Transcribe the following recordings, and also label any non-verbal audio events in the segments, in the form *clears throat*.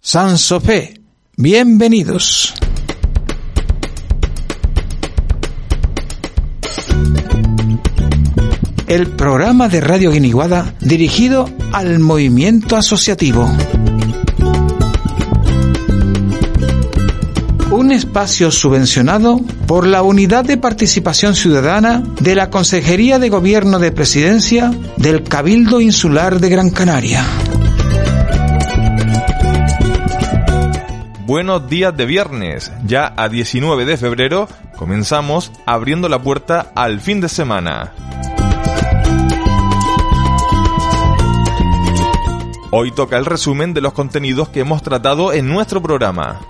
San Sofé, bienvenidos. El programa de Radio Guiniguada dirigido al movimiento asociativo. un espacio subvencionado por la Unidad de Participación Ciudadana de la Consejería de Gobierno de Presidencia del Cabildo Insular de Gran Canaria. Buenos días de viernes, ya a 19 de febrero comenzamos abriendo la puerta al fin de semana. Hoy toca el resumen de los contenidos que hemos tratado en nuestro programa.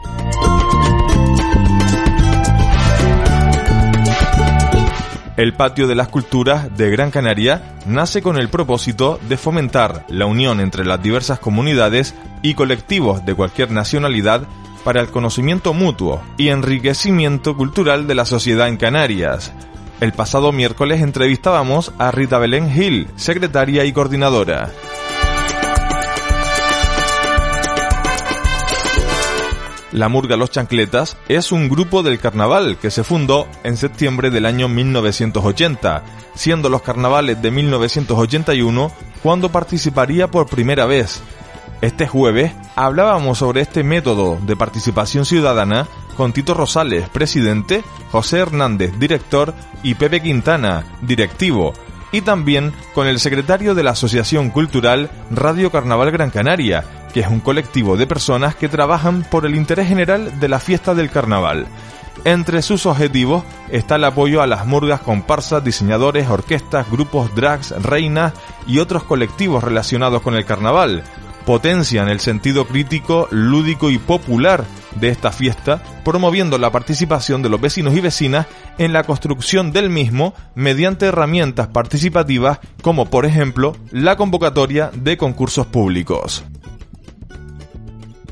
El Patio de las Culturas de Gran Canaria nace con el propósito de fomentar la unión entre las diversas comunidades y colectivos de cualquier nacionalidad para el conocimiento mutuo y enriquecimiento cultural de la sociedad en Canarias. El pasado miércoles entrevistábamos a Rita Belén Gil, secretaria y coordinadora. La Murga Los Chancletas es un grupo del carnaval que se fundó en septiembre del año 1980, siendo los carnavales de 1981 cuando participaría por primera vez. Este jueves hablábamos sobre este método de participación ciudadana con Tito Rosales, presidente, José Hernández, director, y Pepe Quintana, directivo, y también con el secretario de la Asociación Cultural Radio Carnaval Gran Canaria, que es un colectivo de personas que trabajan por el interés general de la fiesta del carnaval. Entre sus objetivos está el apoyo a las murgas, comparsas, diseñadores, orquestas, grupos, drags, reinas y otros colectivos relacionados con el carnaval. Potencian el sentido crítico, lúdico y popular de esta fiesta, promoviendo la participación de los vecinos y vecinas en la construcción del mismo mediante herramientas participativas como por ejemplo la convocatoria de concursos públicos.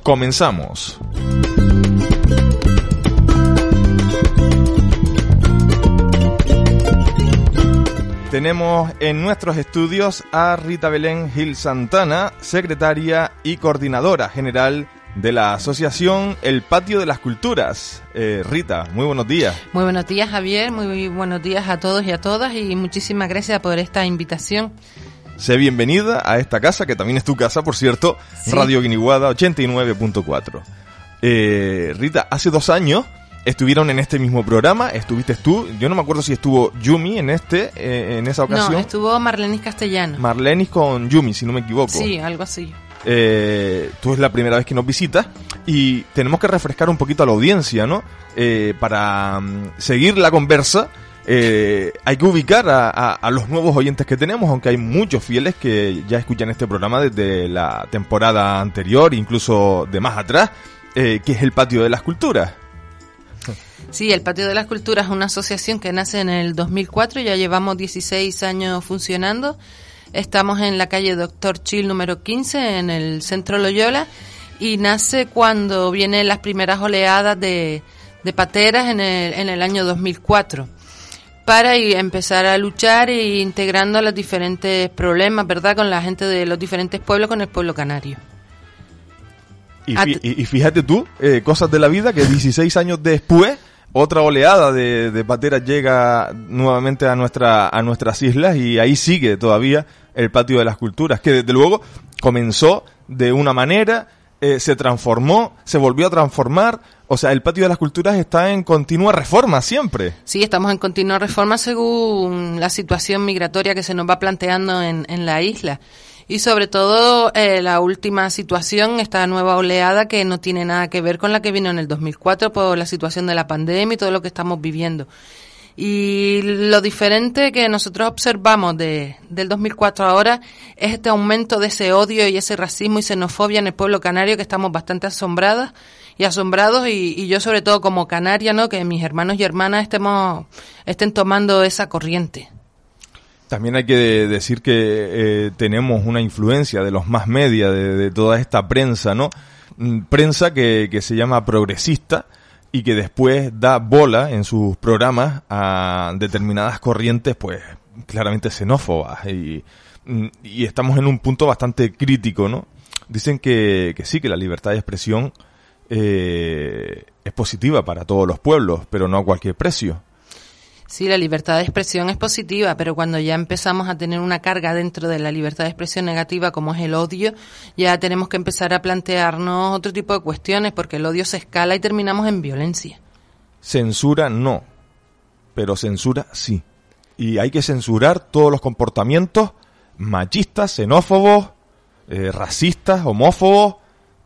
Comenzamos. Tenemos en nuestros estudios a Rita Belén Gil Santana, secretaria y coordinadora general de la asociación El Patio de las Culturas. Eh, Rita, muy buenos días. Muy buenos días, Javier. Muy buenos días a todos y a todas y muchísimas gracias por esta invitación. Sé bienvenida a esta casa, que también es tu casa, por cierto, Radio Guiniguada 89.4. Eh, Rita, hace dos años estuvieron en este mismo programa, estuviste tú, yo no me acuerdo si estuvo Yumi en este, eh, en esa ocasión. No, estuvo Marlenis Castellano. Marlenis con Yumi, si no me equivoco. Sí, algo así. Eh, tú es la primera vez que nos visitas y tenemos que refrescar un poquito a la audiencia, ¿no? para mm, seguir la conversa eh, hay que ubicar a, los nuevos oyentes que tenemos, aunque hay muchos fieles que ya escuchan este programa desde la temporada anterior, incluso de más atrás, eh, que es el Patio de las Culturas. Sí, el Patio de las Culturas es una asociación que nace en el 2004, ya llevamos 16 años funcionando. Estamos en la calle Doctor Chill número 15, en el centro Loyola, y nace cuando vienen las primeras oleadas de, de pateras en el, en el año 2004 para empezar a luchar e integrando los diferentes problemas, ¿verdad?, con la gente de los diferentes pueblos, con el pueblo canario. Y, fíjate tú, eh, cosas de la vida, que 16 años después, otra oleada de, de, pateras llega nuevamente a, nuestra, a nuestras islas y ahí sigue todavía el patio de las culturas, que desde luego comenzó de una manera, eh, se transformó, se volvió a transformar, o sea, el patio de las culturas está en continua reforma siempre. Sí, estamos en continua reforma según la situación migratoria que se nos va planteando en, la isla. Y sobre todo eh, la última situación, esta nueva oleada que no tiene nada que ver con la que vino en el 2004 por la situación de la pandemia y todo lo que estamos viviendo. Y lo diferente que nosotros observamos de, del 2004 ahora es este aumento de ese odio y ese racismo y xenofobia en el pueblo canario que estamos bastante asombradas y asombrados y, yo sobre todo como canaria, ¿no? Que mis hermanos y hermanas estemos, estén tomando esa corriente. También hay que decir que eh, tenemos una influencia de los más media, de, toda esta prensa, ¿no? Mm, prensa que, que se llama progresista, y que después da bola en sus programas a determinadas corrientes, pues claramente xenófobas. Y, y estamos en un punto bastante crítico, ¿no? Dicen que, que sí, que la libertad de expresión eh, es positiva para todos los pueblos, pero no a cualquier precio. Sí, la libertad de expresión es positiva, pero cuando ya empezamos a tener una carga dentro de la libertad de expresión negativa, como es el odio, ya tenemos que empezar a plantearnos otro tipo de cuestiones, porque el odio se escala y terminamos en violencia. Censura no, pero censura sí. Y hay que censurar todos los comportamientos machistas, xenófobos, eh, racistas, homófobos.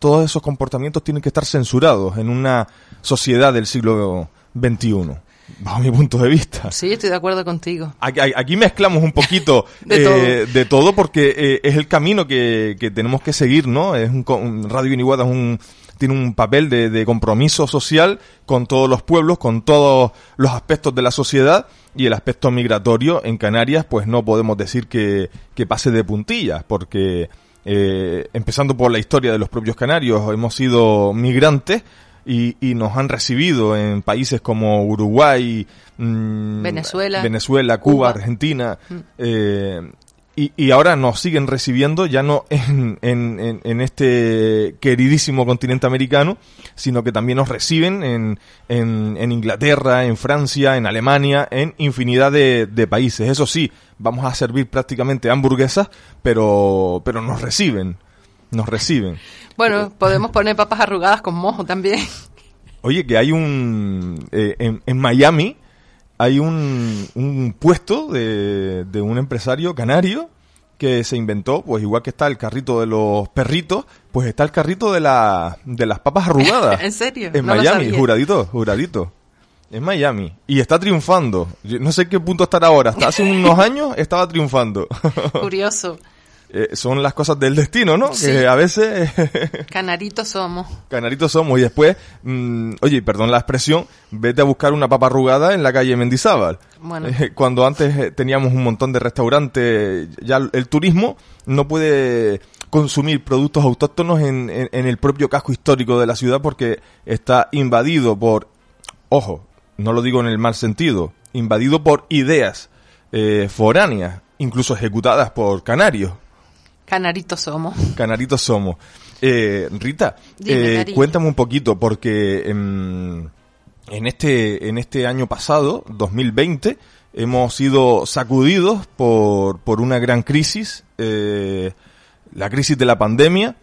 Todos esos comportamientos tienen que estar censurados en una sociedad del siglo XXI bajo mi punto de vista. Sí, estoy de acuerdo contigo. Aquí, mezclamos un poquito *laughs* de, todo. porque eh, es el camino que, tenemos que seguir, ¿no? Es un, Radio Iniguada un, tiene un papel de, compromiso social con todos los pueblos, con todos los aspectos de la sociedad y el aspecto migratorio en Canarias, pues no podemos decir que, pase de puntillas, porque eh, empezando por la historia de los propios canarios, hemos sido migrantes, y, y nos han recibido en países como Uruguay, mm, Venezuela, Venezuela, Cuba, Argentina. Mm. Eh, y, y, ahora nos siguen recibiendo ya no en, en, en, este queridísimo continente americano, sino que también nos reciben en, en, Inglaterra, en Francia, en Alemania, en infinidad de, de, países. Eso sí, vamos a servir prácticamente hamburguesas, pero, pero nos reciben nos reciben. Bueno, podemos poner papas arrugadas con mojo también. Oye, que hay un... Eh, en, Miami hay un, un puesto de, de un empresario canario que se inventó, pues igual que está el carrito de los perritos, pues está el carrito de, la, de las papas *laughs* arrugadas. ¿En serio? En Miami, juradito, juradito. En Miami. Y está triunfando. no sé qué punto estará ahora. Hasta hace unos años estaba triunfando. *laughs* Curioso. Eh, son las cosas del destino, ¿no? Que a veces... *laughs* Canaritos somos. Canaritos somos. Y después, mm, oye, perdón la expresión, vete a buscar una papa arrugada en la calle Mendizábal. Bueno. Eh, cuando antes eh, teníamos un montón de restaurantes, ya el turismo no puede consumir productos autóctonos en, en, el propio casco histórico de la ciudad porque está invadido por, ojo, no lo digo en el mal sentido, invadido por ideas foráneas, incluso ejecutadas por canarios. Canaritos somos. Canaritos somos. Eh, Rita, eh, cuéntame un poquito, porque en, este, en este año pasado, 2020, hemos sido sacudidos por, por una gran crisis, eh, la crisis de la pandemia,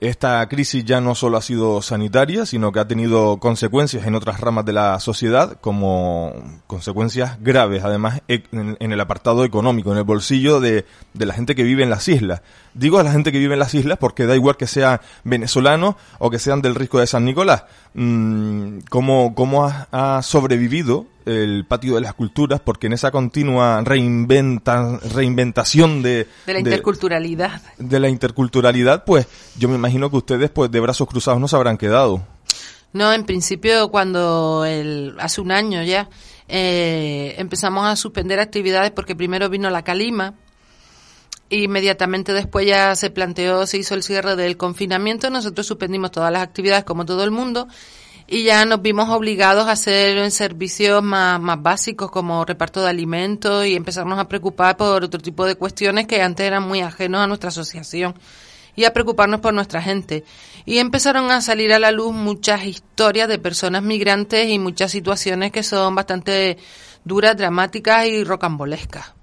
esta crisis ya no solo ha sido sanitaria, sino que ha tenido consecuencias en otras ramas de la sociedad, como consecuencias graves, además, e, en, el apartado económico, en el bolsillo de, la gente que vive en las islas. Digo a la gente que vive en las islas porque da igual que sean venezolanos o que sean del risco de San Nicolás. Mm, ¿Cómo, cómo ha sobrevivido el patio de las culturas porque en esa continua reinventa, reinventación de, de la interculturalidad. de, la interculturalidad pues yo me imagino que ustedes pues de brazos cruzados no se habrán quedado. No en principio cuando el, hace un año ya eh, empezamos a suspender actividades porque primero vino la calima Inmediatamente después ya se planteó, se hizo el cierre del confinamiento, nosotros suspendimos todas las actividades como todo el mundo y ya nos vimos obligados a hacer servicios más, más básicos como reparto de alimentos y empezarnos a preocupar por otro tipo de cuestiones que antes eran muy ajenos a nuestra asociación y a preocuparnos por nuestra gente. Y empezaron a salir a la luz muchas historias de personas migrantes y muchas situaciones que son bastante duras, dramáticas y rocambolescas.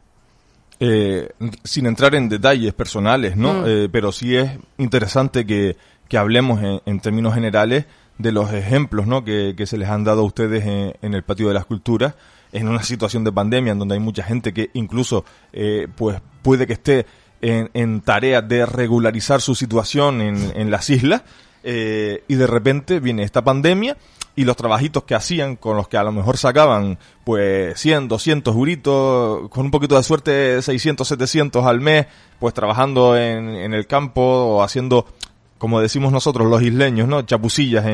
Eh, sin entrar en detalles personales, ¿no? Mm. Eh, pero sí es interesante que, que hablemos en términos generales de los ejemplos ¿no? que, se les han dado a ustedes en, el patio de las culturas, en una situación de pandemia en donde hay mucha gente que incluso eh, pues puede que esté en, en tareas de regularizar su situación en, en las islas eh, y de repente viene esta pandemia y los trabajitos que hacían, con los que a lo mejor sacaban pues 100, 200 euritos, con un poquito de suerte 600, 700 al mes, pues trabajando en, en el campo o haciendo como decimos nosotros los isleños, ¿no? Chapucillas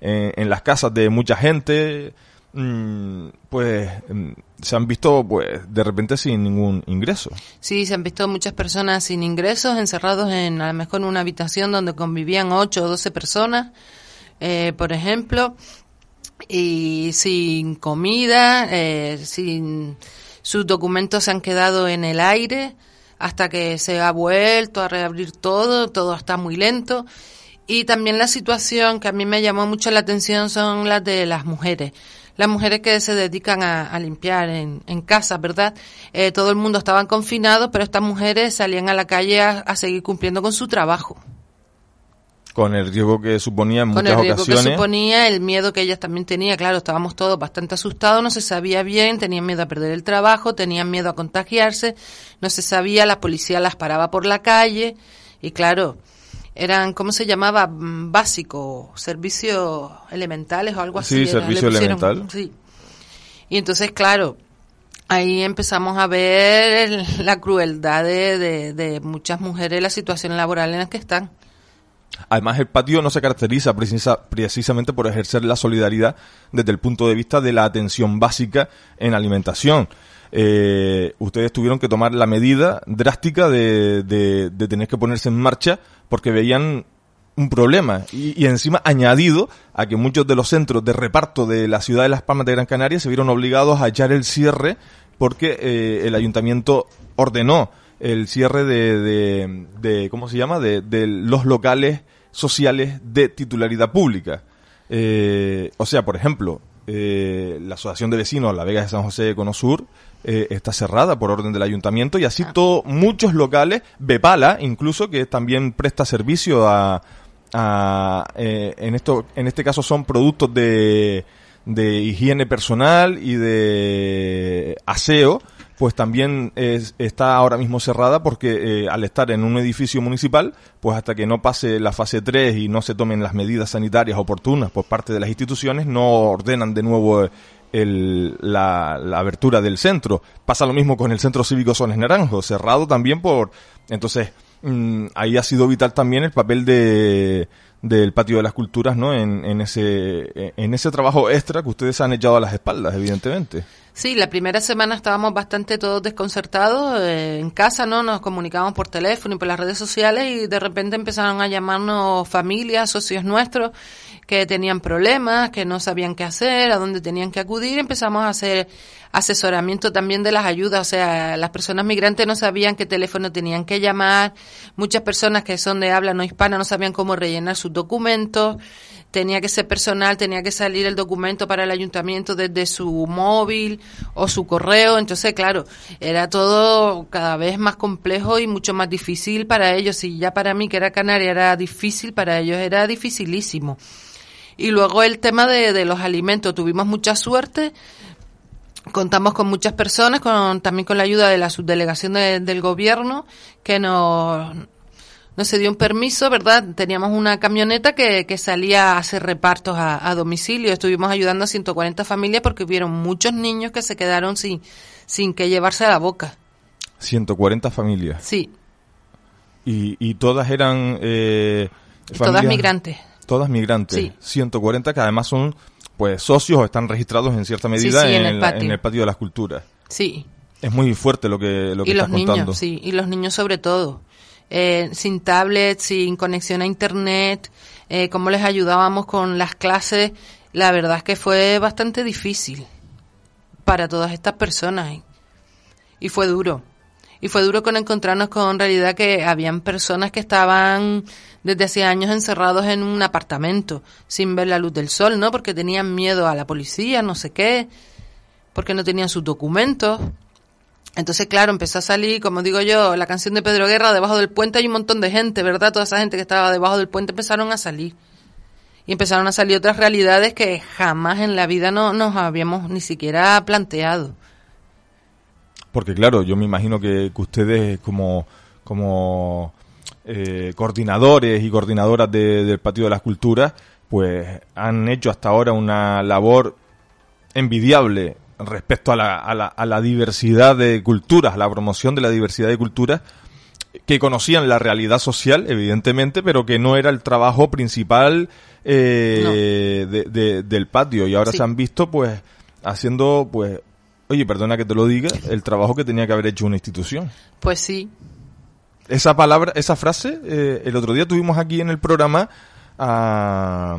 en, las casas de mucha gente, mm, pues mm, se han visto pues de repente sin ningún ingreso. Sí, se han visto muchas personas sin ingresos, encerrados en a lo mejor una habitación donde convivían 8 o 12 personas, eh, por ejemplo, y sin comida, eh, sin sus documentos se han quedado en el aire hasta que se ha vuelto a reabrir todo, todo está muy lento. Y también la situación que a mí me llamó mucho la atención son las de las mujeres. Las mujeres que se dedican a, limpiar en, en casa, ¿verdad? Eh, todo el mundo estaban confinados, pero estas mujeres salían a la calle a seguir cumpliendo con su trabajo. Con el riesgo que suponía en Con muchas el riesgo ocasiones. que suponía, el miedo que ellas también tenían. Claro, estábamos todos bastante asustados, no se sabía bien, tenían miedo a perder el trabajo, tenían miedo a contagiarse, no se sabía, la policía las paraba por la calle y claro, eran, ¿cómo se llamaba? Mm, Básico, servicios elementales o algo así. Sí, era, servicio elemental. Sí. Y entonces, claro, ahí empezamos a ver la crueldad de, de, de muchas mujeres, la situación laboral en la que están. Además, el patio no se caracteriza precisa- precisamente por ejercer la solidaridad desde el punto de vista de la atención básica en alimentación. Eh, ustedes tuvieron que tomar la medida drástica de, de- tener que ponerse en marcha porque veían un problema y, y encima añadido a que muchos de los centros de reparto de la ciudad de Las Palmas de Gran Canaria se vieron obligados a echar el cierre porque eh, el ayuntamiento ordenó el cierre de, de, de- ¿cómo se llama? De, de los locales sociales de titularidad pública. Eh, o sea, por ejemplo, eh, la Asociación de Vecinos La Vega de San José de Conosur eh, está cerrada por orden del ayuntamiento y así todo, muchos locales, Bepala incluso, que también presta servicio a, a, eh, en esto, en este caso son productos de, de higiene personal y de aseo, pues también es- está ahora mismo cerrada porque eh, al estar en un edificio municipal, pues hasta que no pase la fase 3 y no se tomen las medidas sanitarias oportunas por parte de las instituciones, no ordenan de nuevo eh, el- la, la abertura del centro. Pasa lo mismo con el centro cívico Sones Naranjo, cerrado también por... Entonces, mm, ahí ha sido vital también el papel de del patio de las culturas, ¿no? En, en ese en ese trabajo extra que ustedes han echado a las espaldas, evidentemente. Sí, la primera semana estábamos bastante todos desconcertados eh, en casa, ¿no? Nos comunicábamos por teléfono y por las redes sociales y de repente empezaron a llamarnos familias, socios nuestros que tenían problemas, que no sabían qué hacer, a dónde tenían que acudir. Empezamos a hacer asesoramiento también de las ayudas, o sea, las personas migrantes no sabían qué teléfono tenían que llamar, muchas personas que son de habla no hispana no sabían cómo rellenar sus documentos, tenía que ser personal, tenía que salir el documento para el ayuntamiento desde su móvil o su correo, entonces claro, era todo cada vez más complejo y mucho más difícil para ellos, y ya para mí que era canaria era difícil, para ellos era dificilísimo. Y luego el tema de, de los alimentos, tuvimos mucha suerte, contamos con muchas personas, con, también con la ayuda de la subdelegación de- del gobierno, que nos, nos se dio un permiso, ¿verdad? Teníamos una camioneta que, que salía a hacer repartos a, a domicilio. Estuvimos ayudando a 140 familias porque hubieron muchos niños que se quedaron sin, sin que llevarse a la boca. 140 familias. Sí, Y, y todas eran... Eh, todas migrantes. Todas migrantes. Sí. 140 que además son pues socios o están registrados en cierta medida sí, en, en el la- en el patio de las culturas. Sí. Es muy fuerte lo que, lo que y los estás contando. niños, sí, y los niños sobre todo. Eh, sin tablet, sin conexión a internet, eh, cómo les ayudábamos con las clases, la verdad es que fue bastante difícil para todas estas personas. Y fue duro. Y fue duro con encontrarnos con realidad que habían personas que estaban desde hace años encerrados en un apartamento, sin ver la luz del sol, ¿no? Porque tenían miedo a la policía, no sé qué, porque no tenían sus documentos. Entonces, claro, empezó a salir, como digo yo, la canción de Pedro Guerra, debajo del puente hay un montón de gente, ¿verdad? Toda esa gente que estaba debajo del puente empezaron a salir. Y empezaron a salir otras realidades que jamás en la vida no nos habíamos ni siquiera planteado. Porque claro, yo me imagino que, que ustedes como, como eh, coordinadores y coordinadoras de- del Patio de las Culturas, pues han hecho hasta ahora una labor envidiable respecto a la, a la, a la diversidad de culturas, a la promoción de la diversidad de culturas, que conocían la realidad social, evidentemente, pero que no era el trabajo principal eh, de, del patio. Y ahora se han visto, pues, haciendo, pues, oye, perdona que te lo diga, el trabajo que tenía que haber hecho una institución. Pues sí. Esa palabra, esa frase, eh, el otro día tuvimos aquí en el programa a,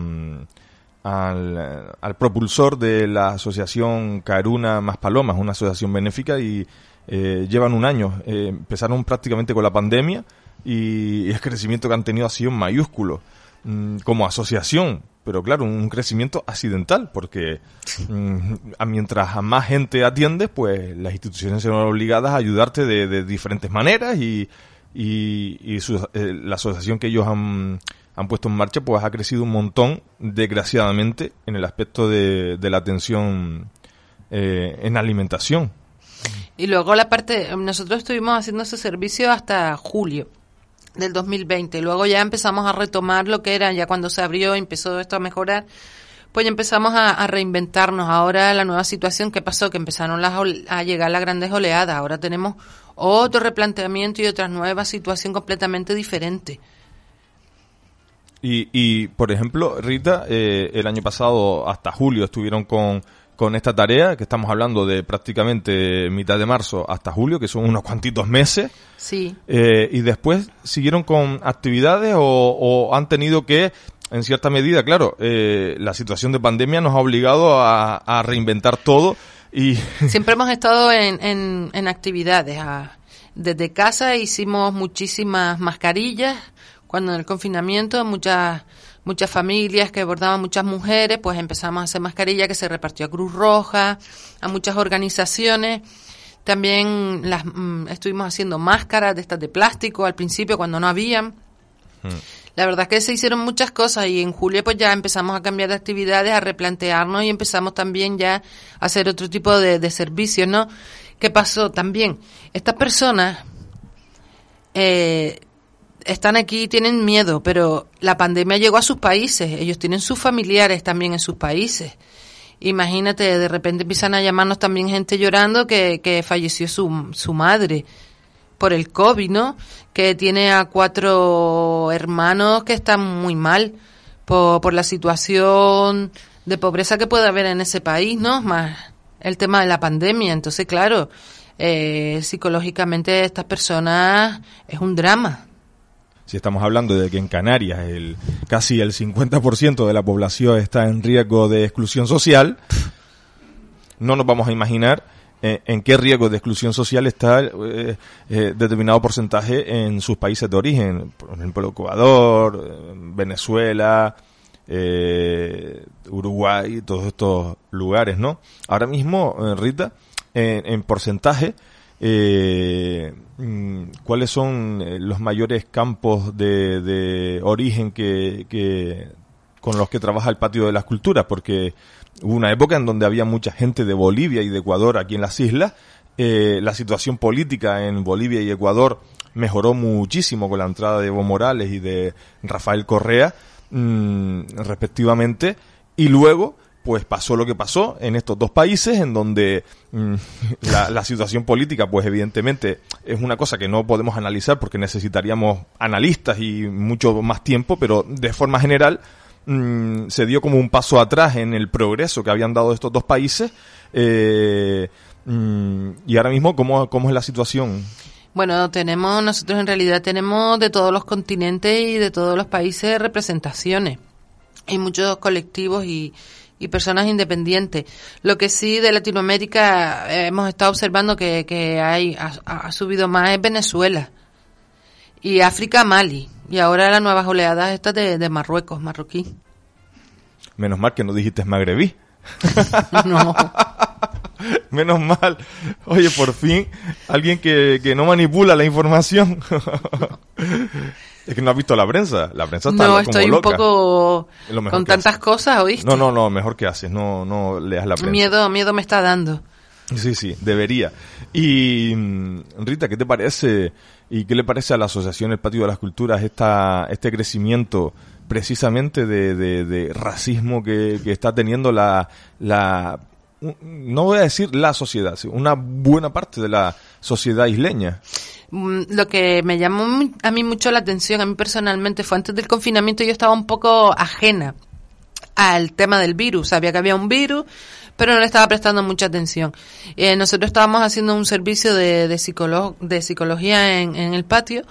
al, al, propulsor de la asociación Caruna Más Palomas, una asociación benéfica, y eh, llevan un año. Eh, empezaron prácticamente con la pandemia y el crecimiento que han tenido ha sido mayúsculo mm, como asociación, pero claro, un crecimiento accidental, porque mm, mientras a más gente atiende pues las instituciones se van obligadas a ayudarte de, diferentes maneras y, y, eh, la asociación que ellos han, han, puesto en marcha pues ha crecido un montón, desgraciadamente, en el aspecto de, de la atención en alimentación. Y luego la parte, nosotros estuvimos haciendo ese servicio hasta julio del 2020. Luego ya empezamos a retomar lo que era, ya cuando se abrió, empezó esto a mejorar, pues empezamos a, reinventarnos. Ahora la nueva situación que pasó, que empezaron las, a llegar las grandes oleadas, ahora tenemos otro replanteamiento y otra nueva situación completamente diferente. Y, y por ejemplo, Rita, eh, el año pasado hasta julio estuvieron con con esta tarea, que estamos hablando de prácticamente mitad de marzo hasta julio, que son unos cuantitos meses. Sí. Eh, y después siguieron con actividades o, han tenido que, en cierta medida, claro, eh, la situación de pandemia nos ha obligado a, reinventar todo y... *laughs* Siempre hemos estado en, en, actividades. desde casa hicimos muchísimas mascarillas, cuando en el confinamiento muchas muchas familias que abordaban muchas mujeres, pues empezamos a hacer mascarilla que se repartió a Cruz Roja, a muchas organizaciones. También las mm, estuvimos haciendo máscaras de estas de plástico al principio cuando no habían. Hmm. La verdad es que se hicieron muchas cosas y en julio pues ya empezamos a cambiar de actividades, a replantearnos y empezamos también ya a hacer otro tipo de, de servicios, ¿no? ¿Qué pasó también? Estas personas eh, están aquí, tienen miedo, pero la pandemia llegó a sus países, ellos tienen sus familiares también en sus países. Imagínate, de repente empiezan a llamarnos también gente llorando que, que falleció su, su madre por el COVID, ¿no? Que tiene a cuatro hermanos que están muy mal por, por la situación de pobreza que puede haber en ese país, ¿no? Más el tema de la pandemia. Entonces, claro, eh, psicológicamente estas personas es un drama si estamos hablando de que en Canarias el, casi el 50% de la población está en riesgo de exclusión social, no nos vamos a imaginar eh, en qué riesgo de exclusión social está eh, eh, determinado porcentaje en sus países de origen, por ejemplo Ecuador, Venezuela, Uruguay, todos estos lugares, ¿no? Ahora mismo, Rita, en porcentaje, eh, cuáles son eh, los mayores campos de, origen que, con los que trabaja el patio de las culturas, porque hubo una época en donde había mucha gente de Bolivia y de Ecuador aquí en las islas. Eh, la situación política en Bolivia y Ecuador mejoró muchísimo con la entrada de Evo Morales y de Rafael Correa, mm, respectivamente, y luego pues pasó lo que pasó en estos dos países en donde mm, *laughs* la, situación política pues evidentemente es una cosa que no podemos analizar porque necesitaríamos analistas y mucho más tiempo pero de forma general mm, se dio como un paso atrás en el progreso que habían dado estos dos países eh, mm, y ahora mismo ¿cómo, cómo es la situación bueno, tenemos, nosotros en realidad tenemos de todos los continentes y de todos los países representaciones. Hay muchos colectivos y, y personas independientes. Lo que sí de Latinoamérica eh, hemos estado observando que, que hay, ha, subido más es Venezuela y África, Mali. Y ahora las nuevas oleadas estas de, de Marruecos, marroquí. Menos mal que no dijiste magrebí. *laughs* no. *laughs* Menos mal. Oye, por fin, alguien que, que no manipula la información. *laughs* Es que no has visto la prensa. La prensa está No, estoy un poco con tantas cosas, ¿oíste? No, no, no, mejor que haces. No, no leas la prensa. Miedo, miedo me está dando. Sí, sí, debería. Y mm, Rita, ¿qué te parece y qué le parece a la Asociación El Patio de las Culturas esta, este crecimiento precisamente de, de, racismo que, que, está teniendo la, la, no voy a decir la sociedad, una buena parte de la sociedad isleña. Mm, lo que me llamó a mí mucho la atención, a mí personalmente, fue antes del confinamiento yo estaba un poco ajena al tema del virus. Sabía que había un virus, pero no le estaba prestando mucha atención. Eh, nosotros estábamos haciendo un servicio de, de, de psicología en, el patio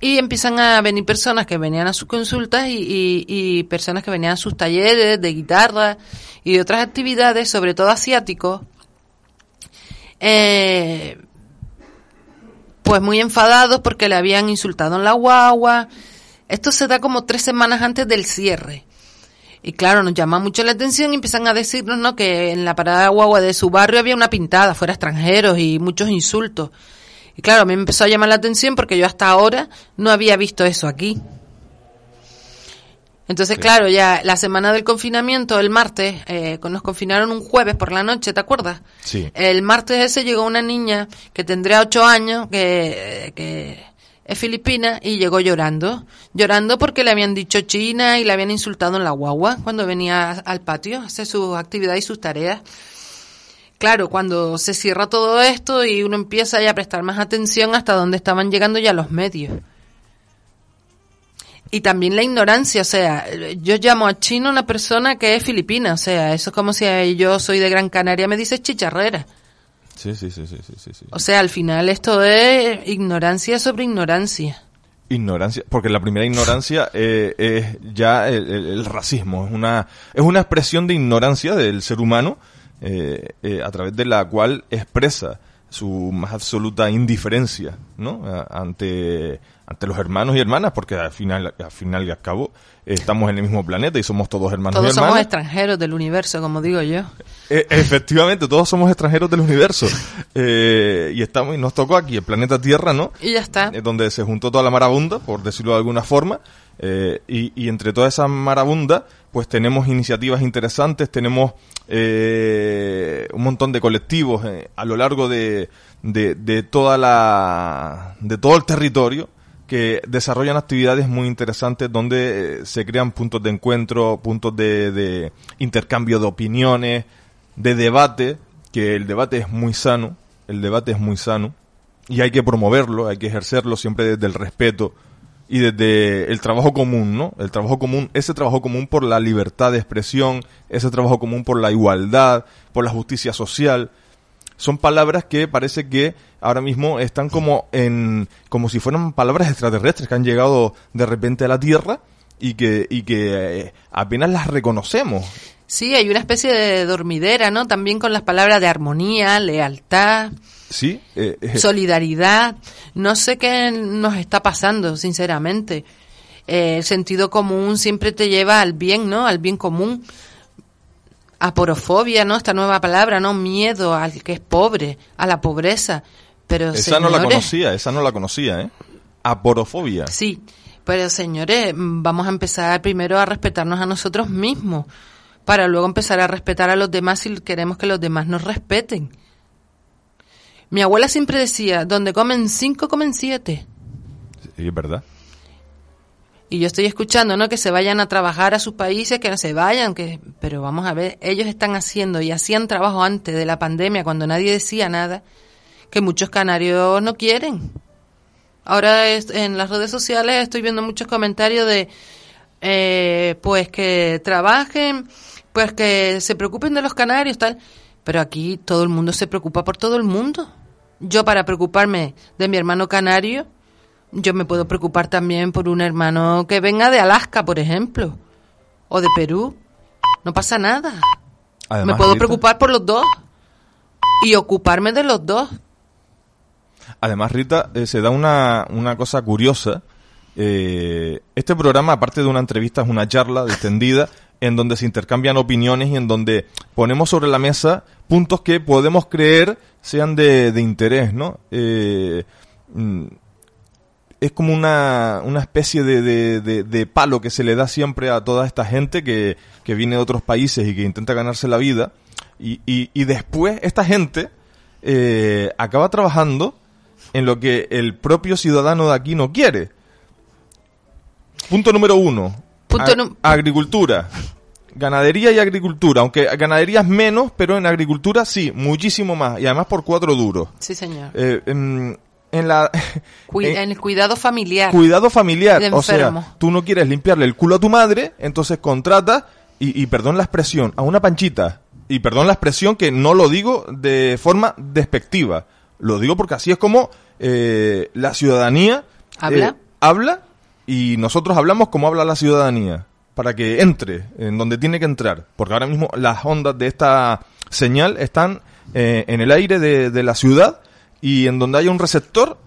y empiezan a venir personas que venían a sus consultas y, y, personas que venían a sus talleres de guitarra y de otras actividades, sobre todo asiáticos. Eh, pues muy enfadados porque le habían insultado en la guagua. Esto se da como tres semanas antes del cierre. Y claro, nos llama mucho la atención y empiezan a decirnos ¿no? que en la parada de guagua de su barrio había una pintada, fuera extranjeros y muchos insultos. Y claro, a mí me empezó a llamar la atención porque yo hasta ahora no había visto eso aquí. Entonces, claro, ya la semana del confinamiento, el martes, eh, nos confinaron un jueves por la noche, ¿te acuerdas? Sí. El martes ese llegó una niña que tendría ocho años, que, que es filipina, y llegó llorando. Llorando porque le habían dicho China y le habían insultado en la guagua cuando venía al patio a hacer sus actividades y sus tareas. Claro, cuando se cierra todo esto y uno empieza ya a prestar más atención hasta dónde estaban llegando ya los medios. Y también la ignorancia, o sea, yo llamo a chino una persona que es filipina, o sea, eso es como si yo soy de Gran Canaria me dices chicharrera. Sí, sí, sí, sí, sí, sí. O sea, al final esto es ignorancia sobre ignorancia. Ignorancia, porque la primera ignorancia eh, es ya el, racismo, es una, es una expresión de ignorancia del ser humano eh, eh, a través de la cual expresa su más absoluta indiferencia, ¿no? ante, ante los hermanos y hermanas, porque al final, al final y al cabo estamos en el mismo planeta y somos todos hermanos y hermanas. Todos somos extranjeros del universo, como digo yo. E, efectivamente, todos somos extranjeros del universo. Eh, y estamos y nos tocó aquí el planeta Tierra, ¿no? Y ya está. Eh, donde se juntó toda la marabunda, por decirlo de alguna forma. Eh, y, y, entre toda esa marabunda, pues tenemos iniciativas interesantes, tenemos eh, un montón de colectivos eh, a lo largo de, de, de, toda la, de todo el territorio que desarrollan actividades muy interesantes donde eh, se crean puntos de encuentro, puntos de, de intercambio de opiniones, de debate, que el debate es muy sano, el debate es muy sano y hay que promoverlo, hay que ejercerlo siempre desde el respeto y desde el trabajo común, ¿no? El trabajo común, ese trabajo común por la libertad de expresión, ese trabajo común por la igualdad, por la justicia social, son palabras que parece que ahora mismo están como en, como si fueran palabras extraterrestres que han llegado de repente a la Tierra y que, y que eh, apenas las reconocemos. Sí, hay una especie de dormidera, ¿no? También con las palabras de armonía, lealtad, Sí. Eh, eh, Solidaridad. No sé qué nos está pasando, sinceramente. Eh, el sentido común siempre te lleva al bien, ¿no? Al bien común. Aporofobia, ¿no? Esta nueva palabra, ¿no? Miedo al que es pobre, a la pobreza. Pero esa no la conocía, esa no la conocía, ¿eh? Aporofobia. Sí, pero señores, vamos a empezar primero a respetarnos a nosotros mismos, para luego empezar a respetar a los demás si queremos que los demás nos respeten. Mi abuela siempre decía, donde comen cinco, comen siete. Sí, es verdad. Y yo estoy escuchando, ¿no? Que se vayan a trabajar a sus países, que no se vayan, que, pero vamos a ver, ellos están haciendo y hacían trabajo antes de la pandemia, cuando nadie decía nada, que muchos canarios no quieren. Ahora en las redes sociales estoy viendo muchos comentarios de, eh, pues que trabajen, pues que se preocupen de los canarios, tal. Pero aquí todo el mundo se preocupa por todo el mundo. Yo para preocuparme de mi hermano canario, yo me puedo preocupar también por un hermano que venga de Alaska, por ejemplo, o de Perú. No pasa nada. me puedo preocupar por los dos y ocuparme de los dos. Además, Rita, eh, se da una, una cosa curiosa. Eh, este programa, aparte de una entrevista, es una charla distendida en donde se intercambian opiniones y en donde ponemos sobre la mesa puntos que podemos creer sean de, de interés, ¿no? Eh, mm, es como una, una especie de, de, de, palo que se le da siempre a toda esta gente que, que viene de otros países y que intenta ganarse la vida. Y, y, después esta gente eh, acaba trabajando en lo que el propio ciudadano de aquí no quiere. Punto número uno agricultura. Ganadería y agricultura, aunque ganadería es menos, pero en agricultura sí, muchísimo más, y además por cuatro duros. Sí, señor. Eh, en, la... *laughs* en, el cuidado familiar. Cuidado familiar, o sea, tú no quieres limpiarle el culo a tu madre, entonces contrata, y, y perdón la expresión, a una panchita, y perdón la expresión que no lo digo de forma despectiva, lo digo porque así es como eh, la ciudadanía habla, eh, habla. y nosotros hablamos como habla la ciudadanía para que entre en donde tiene que entrar, porque ahora mismo las ondas de esta señal están eh, en el aire de, la ciudad y en donde haya un receptor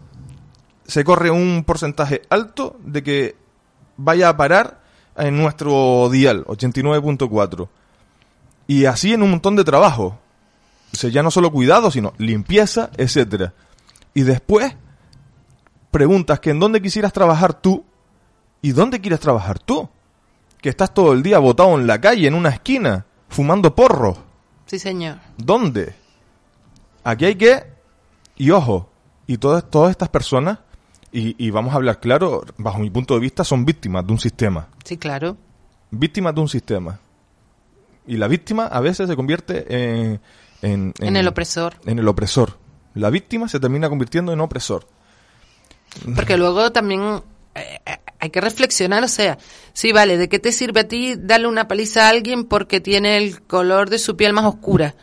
se corre un porcentaje alto de que vaya a parar en nuestro dial 89.4 y así en un montón de trabajo o sea, ya no solo cuidado sino limpieza etcétera y después preguntas que en dónde quisieras trabajar tú ¿Y dónde quieres trabajar tú? Que estás todo el día botado en la calle, en una esquina, fumando porro. Sí, señor. ¿Dónde? Aquí hay que... Y ojo, y todas, todas estas personas, y, vamos a hablar claro, bajo mi punto de vista, son víctimas de un sistema. Sí, claro. Víctimas de un sistema. Y la víctima a veces se convierte en... En, en el opresor. En el opresor. La víctima se termina convirtiendo en opresor. Porque luego también eh, hay que reflexionar, o sea, sí, vale, ¿de qué te sirve a ti darle una paliza a alguien porque tiene el color de su piel más oscura?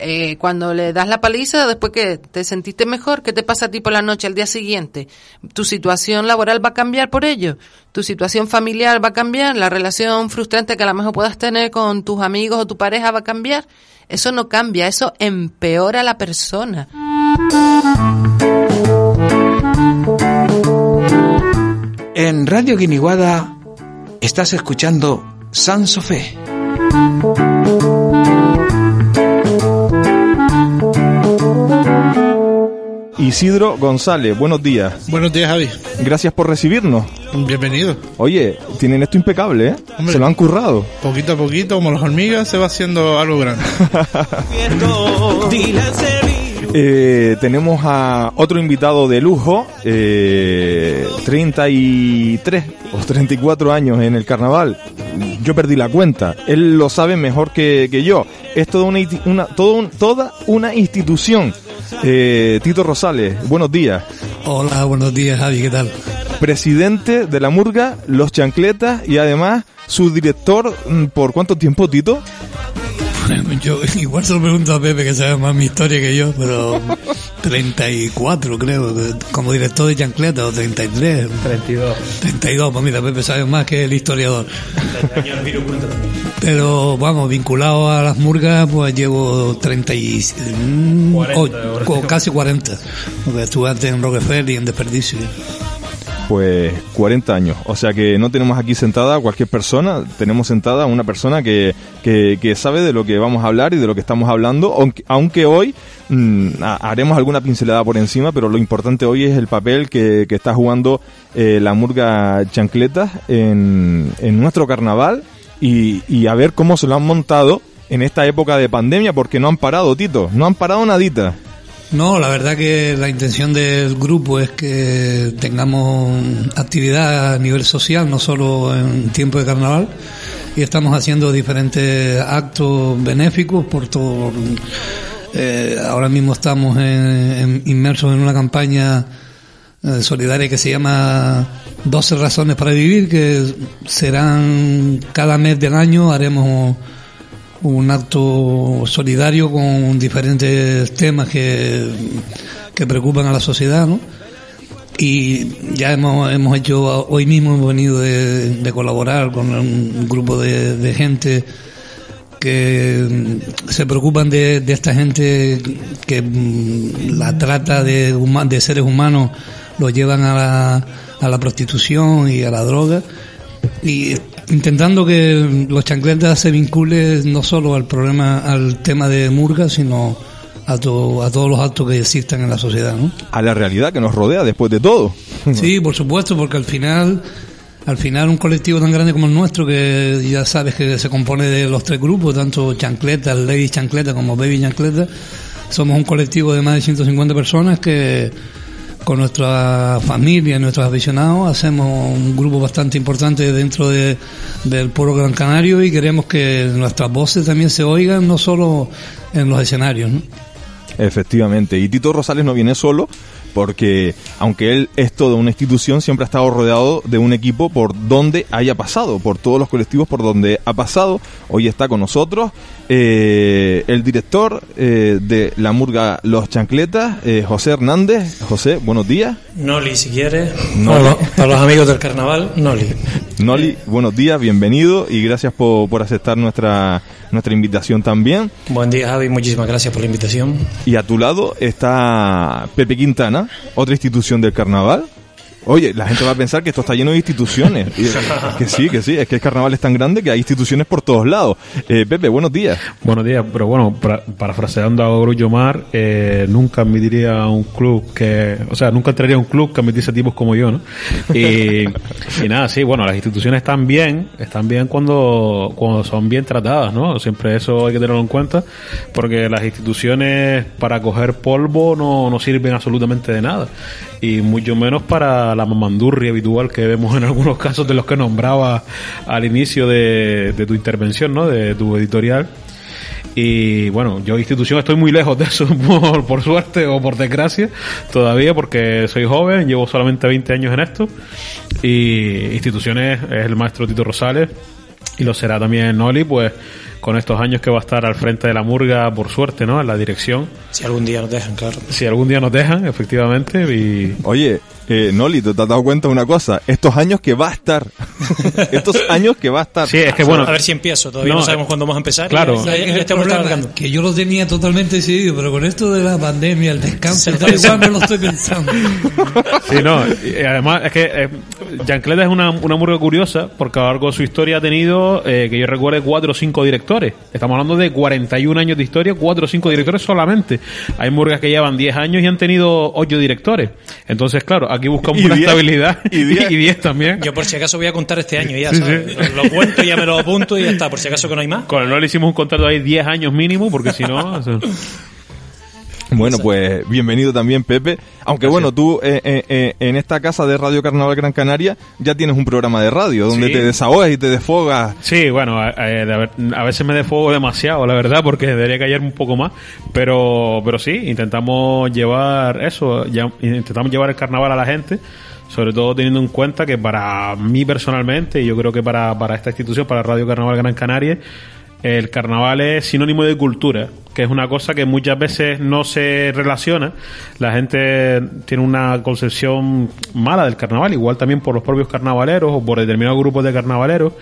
Eh, cuando le das la paliza, después que te sentiste mejor, ¿qué te pasa a ti por la noche al día siguiente? ¿Tu situación laboral va a cambiar por ello? ¿Tu situación familiar va a cambiar? ¿La relación frustrante que a lo mejor puedas tener con tus amigos o tu pareja va a cambiar? Eso no cambia, eso empeora a la persona. En Radio Guiniguada estás escuchando San Sofé. Isidro González, buenos días. Buenos días, Javi. Gracias por recibirnos. Bienvenido. Oye, tienen esto impecable, ¿eh? se lo han currado. Poquito a poquito, como las hormigas, se va haciendo algo grande. *laughs* Eh, tenemos a otro invitado de lujo, eh, 33 o 34 años en el carnaval. Yo perdí la cuenta. Él lo sabe mejor que, yo. Es toda una, una toda una institución. Eh, Tito Rosales, buenos días. Hola, buenos días, Javi, ¿qué tal? Presidente de la Murga, Los Chancletas y además su director, mm, ¿por cuánto tiempo, Tito? *laughs* Yo igual se lo pregunto a Pepe que sabe más mi historia que yo, pero *laughs* 34 creo, como director de Chancleta, o 33. 32. 32, pues mira, Pepe sabe más que el historiador. Pero vamos, vinculado a las murgas, pues llevo 30 y... o, casi 40, porque estuve antes en Rockefeller y en Desperdicio pues 40 años. O sea que no tenemos aquí sentada a cualquier persona, tenemos sentada a una persona que, que, sabe de lo que vamos a hablar y de lo que estamos hablando, aunque, aunque hoy mm, haremos alguna pincelada por encima, pero lo importante hoy es el papel que, que está jugando eh, la murga chancletas en, en nuestro carnaval y, y a ver cómo se lo han montado en esta época de pandemia, porque no han parado, Tito, no han parado nadita. No, la verdad que la intención del grupo es que tengamos actividad a nivel social, no solo en tiempo de carnaval, y estamos haciendo diferentes actos benéficos por todo. Eh, ahora mismo estamos inmersos en una campaña eh, solidaria que se llama 12 razones para vivir, que serán cada mes del año haremos un acto solidario con diferentes temas que, que preocupan a la sociedad, ¿no? Y ya hemos, hemos hecho, hoy mismo hemos venido de, colaborar con un grupo de, gente que se preocupan de, de, esta gente que la trata de, de seres humanos lo llevan a la, a la prostitución y a la droga y intentando que los chancletas se vinculen no solo al problema, al tema de Murga, sino a, a todos los actos que existan en la sociedad, ¿no? A la realidad que nos rodea después de todo. Sí, por supuesto, porque al final, al final un colectivo tan grande como el nuestro, que ya sabes que se compone de los tres grupos, tanto chancletas, lady chancleta como baby chancleta, somos un colectivo de más de 150 personas que con nuestra familia, nuestros aficionados, hacemos un grupo bastante importante dentro de, del pueblo Gran Canario y queremos que nuestras voces también se oigan, no solo en los escenarios. ¿no? Efectivamente, y Tito Rosales no viene solo, porque aunque él es toda una institución, siempre ha estado rodeado de un equipo por donde haya pasado, por todos los colectivos por donde ha pasado. Hoy está con nosotros eh, el director eh, de la Murga Los Chancletas, eh, José Hernández. José, buenos días. Noli, si quieres. Noli. Para, los, para los amigos del carnaval, Noli. Noli, buenos días, bienvenido y gracias por, por aceptar nuestra, nuestra invitación también. Buen día, Javi, muchísimas gracias por la invitación. Y a tu lado está Pepe Quintana, otra institución del carnaval. Oye, la gente va a pensar que esto está lleno de instituciones. Que sí, que sí, es que el carnaval es tan grande que hay instituciones por todos lados. Eh, Pepe, buenos días. Buenos días, pero bueno, para, parafraseando a Grullo Mar, eh, nunca admitiría un club que, o sea, nunca entraría a un club que admitiese tipos como yo, ¿no? Y, y nada, sí, bueno, las instituciones están bien, están bien cuando, cuando son bien tratadas, ¿no? Siempre eso hay que tenerlo en cuenta, porque las instituciones para coger polvo no, no sirven absolutamente de nada y mucho menos para la mamandurria habitual que vemos en algunos casos de los que nombraba al inicio de, de tu intervención, ¿no? De tu editorial. Y bueno, yo institución estoy muy lejos de eso, *laughs* por, por, suerte o por desgracia, todavía porque soy joven, llevo solamente 20 años en esto. Y instituciones es el maestro Tito Rosales y lo será también Noli, pues con estos años que va a estar al frente de la murga, por suerte, ¿no? En la dirección. Si algún día nos dejan, claro. Si algún día nos dejan, efectivamente. Y... Oye, eh, Noli, ¿te has dado cuenta de una cosa? Estos años que va a estar. *laughs* Estos años que va a estar. Sí, es que bueno. A ver si empiezo. Todavía no, no sabemos cuándo vamos a empezar. Claro. Y, y, y este problema, que yo lo tenía totalmente decidido, pero con esto de la pandemia, el descanso, tal igual no lo estoy pensando. Sí, no. Y además, es que eh, Jancleta es una, una murga curiosa, porque a lo largo de su historia ha tenido, eh, que yo recuerde, cuatro o cinco directores. Estamos hablando de 41 años de historia, cuatro o cinco directores solamente. Hay murgas que llevan 10 años y han tenido ocho directores. Entonces, claro, aquí buscamos una diez, estabilidad y 10 *laughs* también. Yo por si acaso voy a contar este año ya, sí, ¿sabes? Sí. Lo, lo, cuento, ya me lo apunto y ya está, por si acaso que no hay más. Con el no le hicimos un contrato ahí 10 años mínimo, porque si no... O *laughs* sea... Bueno, pues bienvenido también, Pepe. Aunque Gracias. bueno, tú eh, eh, en esta casa de Radio Carnaval Gran Canaria ya tienes un programa de radio donde sí. te desahogas y te desfogas. Sí, bueno, a, a, veces me desfogo demasiado, la verdad, porque debería callarme un poco más. Pero, pero sí, intentamos llevar eso, ya, intentamos llevar el carnaval a la gente sobre todo teniendo en cuenta que para mí personalmente, y yo creo que para, para esta institución, para Radio Carnaval Gran Canaria, el carnaval es sinónimo de cultura, que es una cosa que muchas veces no se relaciona. La gente tiene una concepción mala del carnaval, igual también por los propios carnavaleros o por determinados grupos de carnavaleros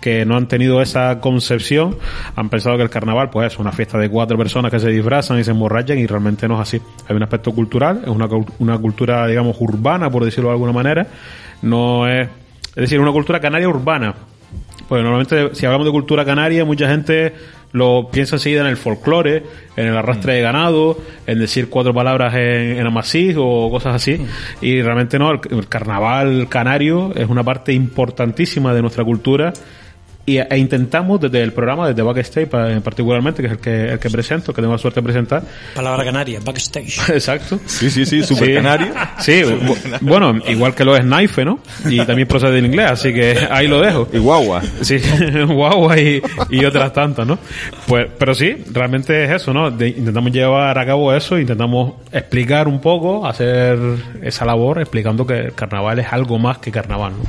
que no han tenido esa concepción, han pensado que el carnaval pues es una fiesta de cuatro personas que se disfrazan y se emborrachan y realmente no es así. Hay un aspecto cultural, es una, una cultura digamos urbana, por decirlo de alguna manera, no es, es decir, una cultura canaria urbana, pues normalmente si hablamos de cultura canaria, mucha gente lo piensa enseguida en el folclore, en el arrastre de ganado, en decir cuatro palabras en, en o cosas así. Y realmente no, el, el, carnaval canario es una parte importantísima de nuestra cultura. Y, e intentamos desde el programa, desde Backstage particularmente, que es el que, el que presento, que tengo la suerte de presentar. Palabra canaria, Backstage. *laughs* Exacto. Sí, sí, sí, super sí. canario. Sí, bueno, igual que lo es Knife, ¿no? Y también procede del inglés, así que ahí lo dejo. Y guagua. Sí, *laughs* guagua y, y otras tantas, ¿no? Pues, pero sí, realmente es eso, ¿no? De, intentamos llevar a cabo eso, intentamos explicar un poco, hacer esa labor, explicando que el carnaval es algo más que carnaval, ¿no?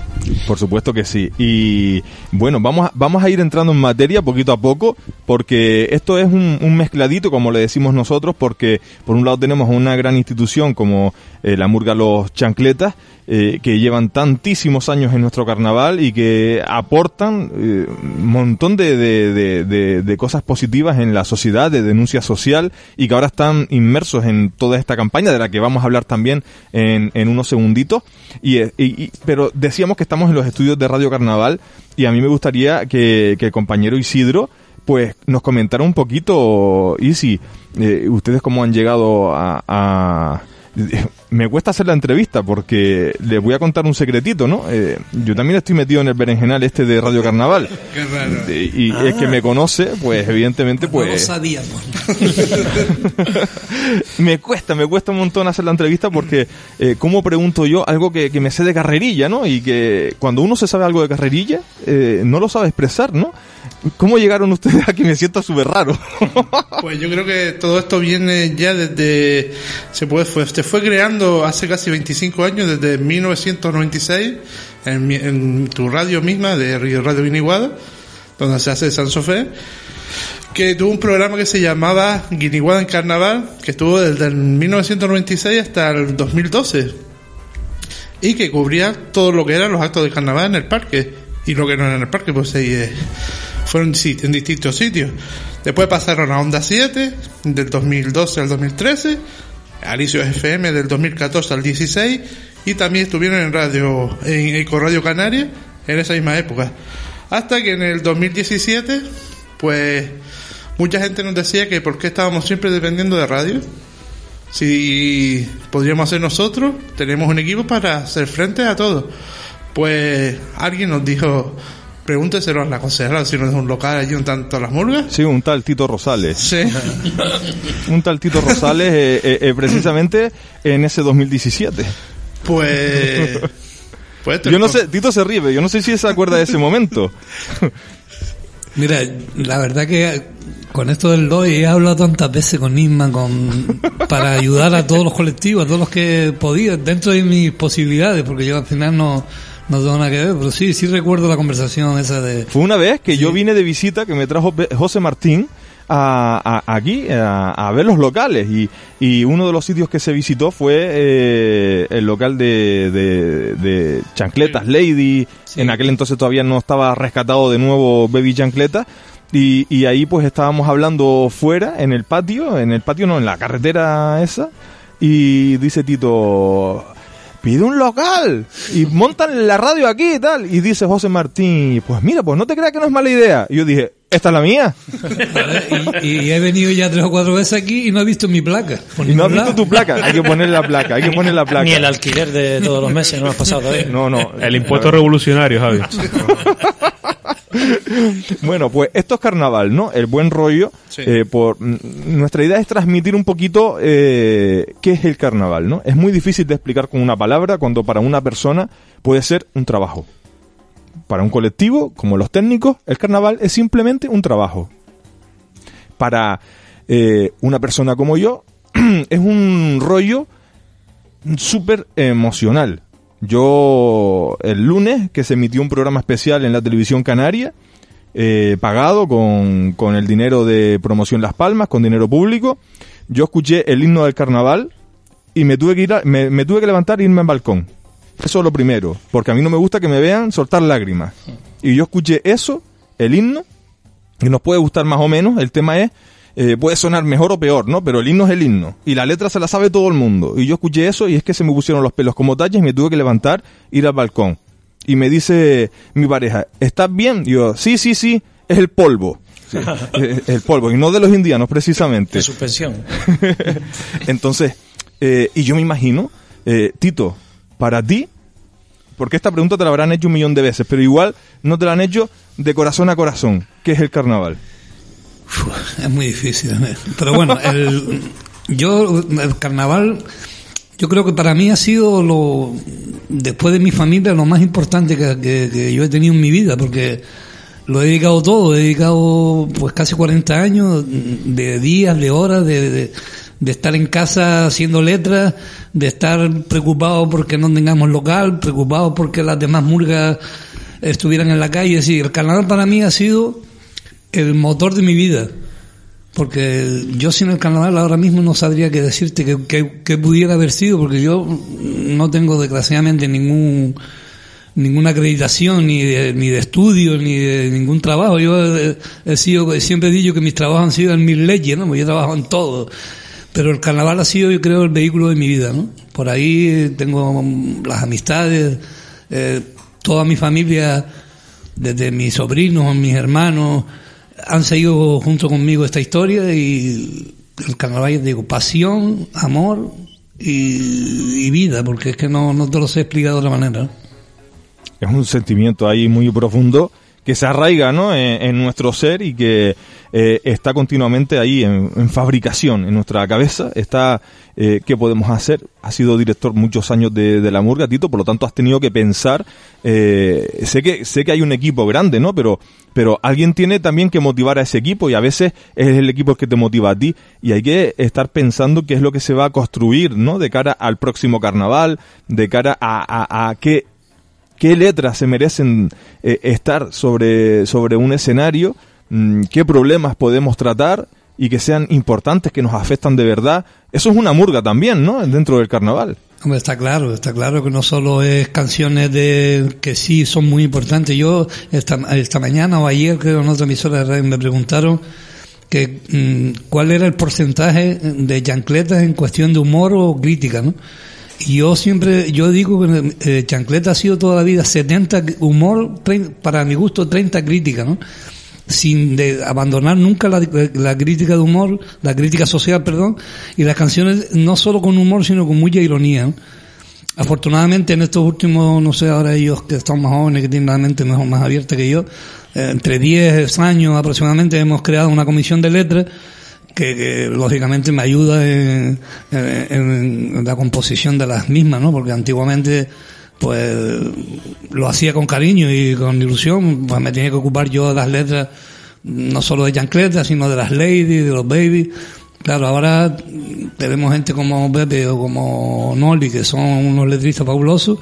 Por supuesto que sí. Y bueno, vamos a, vamos a ir entrando en materia poquito a poco, porque esto es un, mezcladito, como le decimos nosotros, porque por un lado tenemos una gran institución como eh, la Murga Los Chancletas, eh, que llevan tantísimos años en nuestro carnaval y que aportan eh, un montón de, de, de, cosas positivas en la sociedad, de denuncia social, y que ahora están inmersos en toda esta campaña, de la que vamos a hablar también en, en unos segunditos. Y, y, y, pero decíamos que estamos en los estudios de Radio Carnaval, y a mí me gustaría que, el compañero Isidro pues nos comentara un poquito, Isi, eh, ustedes cómo han llegado a *laughs* me cuesta hacer la entrevista porque les voy a contar un secretito, ¿no? Eh, yo también estoy metido en el berenjenal este de Radio Carnaval. Qué raro. Y, y es que me conoce, pues evidentemente, No lo pues sabíamos. *laughs* me cuesta, me cuesta un montón hacer la entrevista porque, eh, ¿cómo pregunto yo algo que, que me sé de carrerilla, ¿no? Y que cuando uno se sabe algo de carrerilla, eh, no lo sabe expresar, ¿no? ¿Cómo llegaron ustedes a que me sienta súper raro? *laughs* Pues yo creo que todo esto viene ya desde, se puede, fue, se fue creando hace casi 25 años, desde 1996, en, en tu radio misma, de Río Radio Guiniguada, donde se hace San Sofé, que tuvo un programa que se llamaba Guiniguada en Carnaval, que estuvo desde el 1996 hasta el 2012, y que cubría todo lo que eran los actos de carnaval en el parque, y lo que no era en el parque, pues ahí, fueron en distintos sitios. Después pasaron a Onda 7, del 2012 al 2013, Alicio FM del 2014 al 16, y también estuvieron en radio, en Ecoradio Canaria, en esa misma época. Hasta que en el 2017, pues, mucha gente nos decía que por qué estábamos siempre dependiendo de radio. Si podríamos hacer nosotros, tenemos un equipo para hacer frente a todo. Pues alguien nos dijo, pregúnteselo a la concejala si no es un local allí un tanto a las murgas. Sí, un tal Tito Rosales. Sí. *laughs* Un tal Tito Rosales, eh, eh, eh, precisamente en ese 2017. Pues. *laughs* pues Yo no sé, Tito se ríe, yo no sé si se acuerda de ese momento. *laughs* Mira, la verdad que con esto del DOI he hablado tantas veces con Isma con, para ayudar a todos los colectivos, a todos los que podía, dentro de mis posibilidades, porque yo al final no, no tengo nada que ver, pero sí, sí recuerdo la conversación esa de... Fue una vez que yo vine de visita que me trajo José Martín a, a- aquí a, a ver los locales y, y uno de los sitios que se visitó fue eh, el local de, de, de Chancletas Lady. En aquel entonces todavía no estaba rescatado de nuevo Baby Chancleta. Y, y ahí pues estábamos hablando fuera, en el patio, en el patio no, en la carretera esa. Y dice Tito, pide un local y montan la radio aquí y tal. Y dice José Martín, pues mira, pues no te creas que no es mala idea. Y yo dije, esta es la mía. Y, y he venido ya tres o cuatro veces aquí y no he visto mi placa. Y no has visto tu placa. Hay que poner la placa, hay que poner la placa. Ni el alquiler de todos los meses no has pasado todavía. No, no. El impuesto revolucionario, Javi. *laughs* Bueno, pues esto es carnaval, ¿no? El buen rollo. Sí. eh, por Nuestra idea es transmitir un poquito eh, qué es el carnaval, ¿no? Es muy difícil de explicar con una palabra cuando para una persona puede ser un trabajo. Para un colectivo, como los técnicos, el carnaval es simplemente un trabajo. Para eh, una persona como yo, *clears throat* es un rollo súper emocional. Yo, el lunes, que se emitió un programa especial en la televisión canaria, eh, pagado con, con el dinero de promoción Las Palmas, con dinero público, yo escuché el himno del carnaval y me tuve que ir a- me, tuve que levantar e irme al balcón. Eso es lo primero, porque a mí no me gusta que me vean soltar lágrimas. Y yo escuché eso, el himno, y nos puede gustar más o menos, el tema es, eh, puede sonar mejor o peor, ¿no? Pero el himno es el himno, y la letra se la sabe todo el mundo. Y yo escuché eso y es que se me pusieron los pelos como tallas y me tuve que levantar, ir al balcón. Y me dice mi pareja, ¿estás bien? Y yo, sí, sí, sí, es el polvo. Sí, es *laughs* el polvo, y no de los indianos precisamente. De suspensión. *laughs* Entonces, eh, y yo me imagino, eh, Tito, para ti, porque esta pregunta te la habrán hecho un millón de veces, pero igual no te la han hecho de corazón a corazón, ¿qué es el carnaval? Es muy difícil. ¿eh? Pero bueno, el, yo, el carnaval, yo creo que para mí ha sido lo, después de mi familia, lo más importante que, que- que yo he tenido en mi vida, porque lo he dedicado todo, he dedicado pues casi 40 años de días, de horas, de, de, de estar en casa haciendo letras, de estar preocupado porque no tengamos local, preocupado porque las demás murgas estuvieran en la calle. Es decir, el carnaval para mí ha sido el motor de mi vida. Porque yo sin el carnaval ahora mismo no sabría qué decirte que, que- pudiera haber sido, porque yo no tengo desgraciadamente ningún ninguna acreditación ni de, ni de estudio ni de ningún trabajo. Yo he, he sido siempre he dicho que mis trabajos han sido en mis leyes, ¿no? Yo trabajo en todo. Pero el carnaval ha sido, yo creo, el vehículo de mi vida, ¿no? Por ahí tengo las amistades, eh, toda mi familia, desde mis sobrinos, mis hermanos, han seguido junto conmigo esta historia y el carnaval, digo, pasión, amor y, y vida, porque es que no, no te lo sé explicar de otra manera. Es un sentimiento ahí muy profundo que se arraiga ¿no? en, nuestro ser y que eh, está continuamente ahí en, en fabricación en nuestra cabeza. Está, eh, ¿qué podemos hacer? Has sido director muchos años de, de la Murga, Tito, por lo tanto has tenido que pensar, eh, sé que sé que hay un equipo grande, ¿no? Pero, pero alguien tiene también que motivar a ese equipo y a veces es el equipo que te motiva a ti y hay que estar pensando qué es lo que se va a construir, ¿no? De cara al próximo carnaval, de cara a, a, a qué qué letras se merecen eh, estar sobre, sobre un escenario, mm, qué problemas podemos tratar y que sean importantes, que nos afectan de verdad. Eso es una murga también, ¿no? Dentro del carnaval. Hombre, está claro, está claro que no solo es canciones de que sí son muy importantes. Yo esta, esta mañana o ayer creo en otra emisora de radio me preguntaron que mm, cuál era el porcentaje de chancletas en cuestión de humor o crítica, ¿no? Yo siempre, yo digo que eh, Chancleta ha sido toda la vida 70 humor, 30, para mi gusto 30 crítica, ¿no? Sin de abandonar nunca la, la, crítica de humor, la crítica social, perdón, y las canciones no solo con humor, sino con mucha ironía, ¿no? Afortunadamente en estos últimos, no sé, ahora ellos que están más jóvenes, que tienen la mente mejor, más abierta que yo, eh, entre 10 años aproximadamente hemos creado una comisión de letras que, que, lógicamente me ayuda en, en, en, la composición de las mismas, ¿no? Porque antiguamente pues lo hacía con cariño y con ilusión, pues me tenía que ocupar yo de las letras no solo de chancletas, sino de las ladies, de los babies. Claro, ahora tenemos gente como Pepe o como Noli, que son unos letristas fabulosos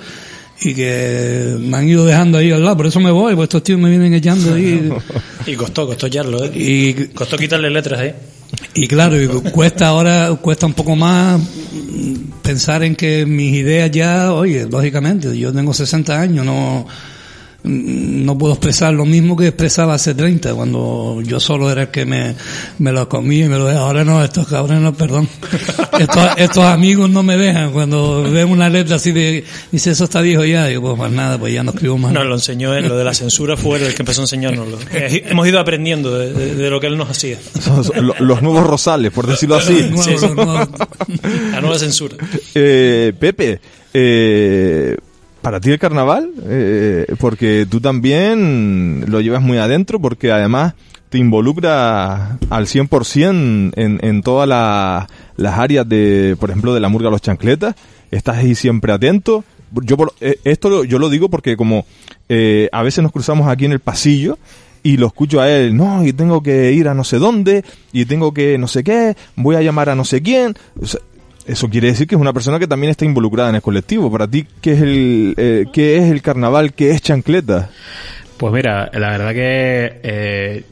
y que me han ido dejando ahí al lado, por eso me voy, pues estos tíos me vienen echando ahí. *laughs* y costó, costó echarlo, ¿eh? Y costó quitarle letras ahí. Y claro, y cuesta ahora, cuesta un poco más pensar en que mis ideas ya, oye, lógicamente, yo tengo 60 años, no, no puedo expresar lo mismo que expresaba hace 30, cuando yo solo era el que me, me lo comía y me lo dejaba. Ahora no, estos cabrones no, perdón. *laughs* Estos, estos amigos no me dejan. Cuando ven una letra así de, dice, eso está viejo ya, digo, pues más nada, pues ya no escribo más. No, lo enseñó él, lo de la censura fue él el que empezó a enseñárnoslo. Hemos ido aprendiendo de, de, de, lo que él nos hacía. Los nuevos rosales, por decirlo así. Sí, sí. La nueva censura. Eh, Pepe, eh, para ti el carnaval, eh, porque tú también lo llevas muy adentro, porque además te involucra al 100% en, en todas la, las áreas de, por ejemplo, de la murga Los Chancletas, estás ahí siempre atento. Yo por, eh, esto yo lo digo porque como eh, a veces nos cruzamos aquí en el pasillo y lo escucho a él, no, y tengo que ir a no sé dónde, y tengo que no sé qué, voy a llamar a no sé quién. Eso quiere decir que es una persona que también está involucrada en el colectivo. Para ti, ¿qué es el, eh, qué es el carnaval? ¿Qué es chancleta? Pues mira, la verdad que eh,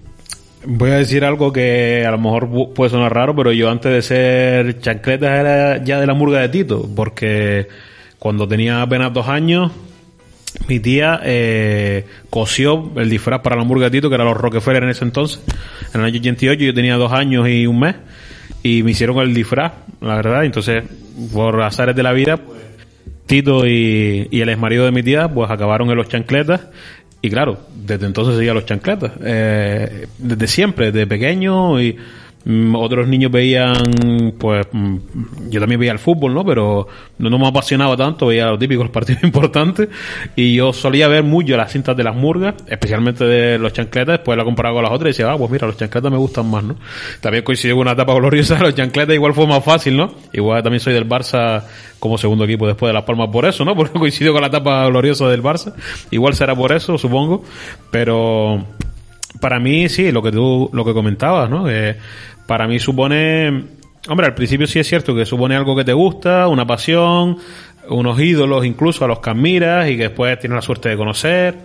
voy a decir algo que a lo mejor puede sonar raro, pero yo antes de ser chancleta era ya de la murga de Tito, porque cuando tenía apenas dos años, mi tía eh, cosió el disfraz para la murga de Tito, que era los Rockefeller en ese entonces, en el año 88, yo tenía dos años y un mes y me hicieron el disfraz, la verdad. Entonces, por azares de la vida, Tito y, y el ex marido de mi tía, pues acabaron en los chancletas. Y claro, desde entonces seguía los chancletas. Eh, desde siempre, desde pequeño y otros niños veían, pues, mm, yo también veía el fútbol, ¿no? Pero no, me apasionaba tanto, veía los típicos partidos *laughs* importantes. Y yo solía ver mucho las cintas de las murgas, especialmente de los chancletas, después la comparaba con las otras y decía, ah, pues mira, los chancletas me gustan más, ¿no? También coincidió con una etapa gloriosa de los chancletas, igual fue más fácil, ¿no? Igual también soy del Barça como segundo equipo después de Las Palmas por eso, ¿no? *laughs* Porque coincidió con la etapa gloriosa del Barça. Igual será por eso, supongo. Pero para mí sí, lo que tú, lo que comentabas, ¿no? Eh, para mí supone, hombre, al principio sí es cierto que supone algo que te gusta, una pasión, unos ídolos incluso a los que admiras y que después tienes la suerte de conocer.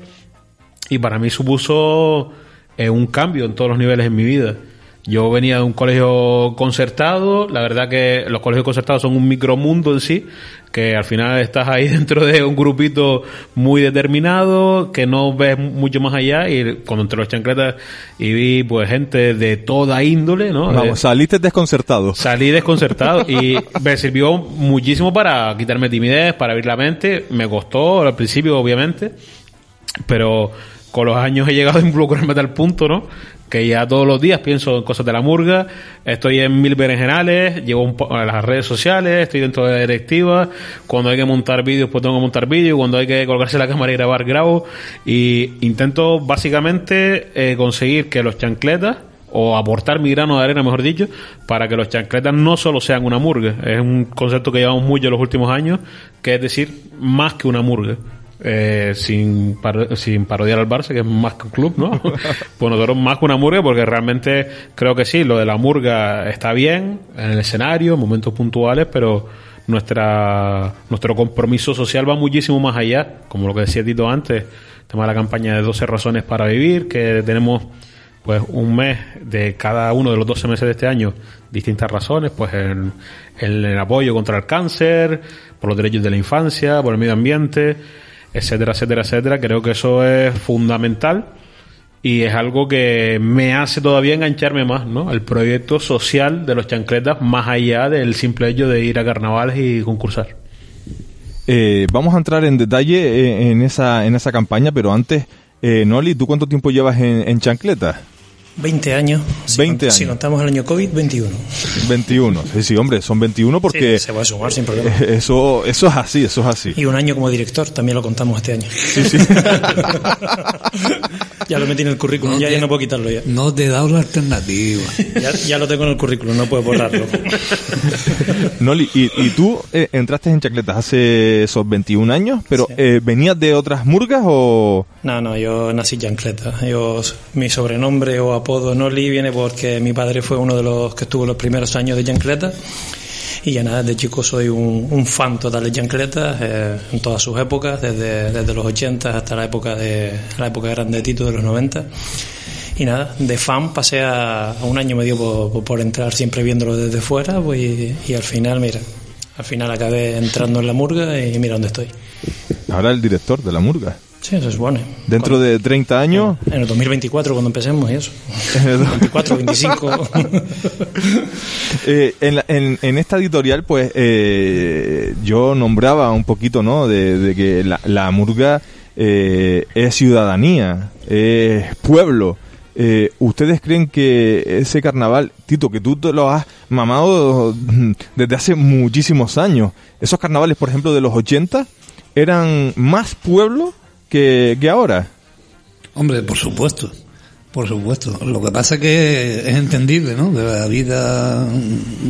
Y para mí supuso eh, un cambio en todos los niveles en mi vida. Yo venía de un colegio concertado, la verdad que los colegios concertados son un micromundo en sí, que al final estás ahí *laughs* dentro de un grupito muy determinado, que no ves mucho más allá, y cuando entré los chancletas y vi pues gente de toda índole, ¿no? Vamos, saliste desconcertado. Salí desconcertado y *laughs* me sirvió muchísimo para quitarme timidez, para abrir la mente, me costó al principio obviamente, pero con los años he llegado a involucrarme a tal punto, ¿no? Que ya todos los días pienso en cosas de la murga, estoy en mil berenjenales, llevo un a las redes sociales, estoy dentro de la directiva, cuando hay que montar vídeos pues tengo que montar vídeos, cuando hay que colgarse la cámara y grabar grabo y intento básicamente eh, conseguir que los chancletas o aportar mi grano de arena, mejor dicho, para que los chancletas no solo sean una murga. Es un concepto que llevamos mucho en los últimos años, que es decir, más que una murga. Eh, sin, par- sin parodiar al Barça, que es más que un club, ¿no? *laughs* pues nosotros más que una murga, porque realmente creo que sí, lo de la murga está bien en el escenario, en momentos puntuales, pero nuestra nuestro compromiso social va muchísimo más allá, como lo que decía Tito antes, el tema de la campaña de 12 razones para vivir, que tenemos pues un mes de cada uno de los 12 meses de este año distintas razones, pues el, el, el apoyo contra el cáncer, por los derechos de la infancia, por el medio ambiente, etcétera, etcétera, etcétera. Creo que eso es fundamental y es algo que me hace todavía engancharme más, ¿no? El proyecto social de los chancletas más allá del simple hecho de ir a carnavales y concursar. Eh, vamos a entrar en detalle eh, en esa en esa campaña, pero antes, eh, Noli, ¿tú cuánto tiempo llevas en, en chancleta? 20 años. Si 20 cont- Si años. contamos el año COVID, 21. 21. Sí, sí, hombre, son 21 porque Sí, se va a sumar sin problema. *laughs* eso eso es así, eso es así. Y un año como director, también lo contamos este año. Sí, sí. *laughs* ya lo metí en el currículum, ya, ya no puedo quitarlo ya. No te he dado la alternativa. ya. ya lo tengo en el currículum, no puedo borrarlo. *laughs* Noli, y, y tú eh, entraste en chancletas hace esos 21 años, pero Sí. eh, ¿venías de otras murgas o...? No, no, yo nací chancleta. Yo, mi sobrenombre o apodo Noli viene porque mi padre fue uno de los que estuvo los primeros años de chancleta. Y ya nada, de chico soy un, un fan total de chancletas eh, en todas sus épocas, desde, desde los 80 hasta la época de la época grande de Tito de los 90. Y nada, de fan pasé a, a un año medio por, por entrar siempre viéndolo desde fuera pues, y, y al final, mira, al final acabé entrando en la murga y mira dónde estoy. Ahora el director de la murga. Sí, es bueno. Dentro de 30 años... En el 2024 cuando empecemos y eso. 24, 25. *laughs* Eh, en, la- en- en esta editorial, pues, eh, yo nombraba un poquito, ¿no? De, de que la, la murga eh, es ciudadanía, es pueblo. Eh, ¿Ustedes creen que ese carnaval, Tito, que tú te lo has mamado desde hace muchísimos años, esos carnavales, por ejemplo, de los 80, eran más pueblo que, ahora? Hombre, por supuesto, por supuesto. Lo que pasa es que es entendible, ¿no? Que la vida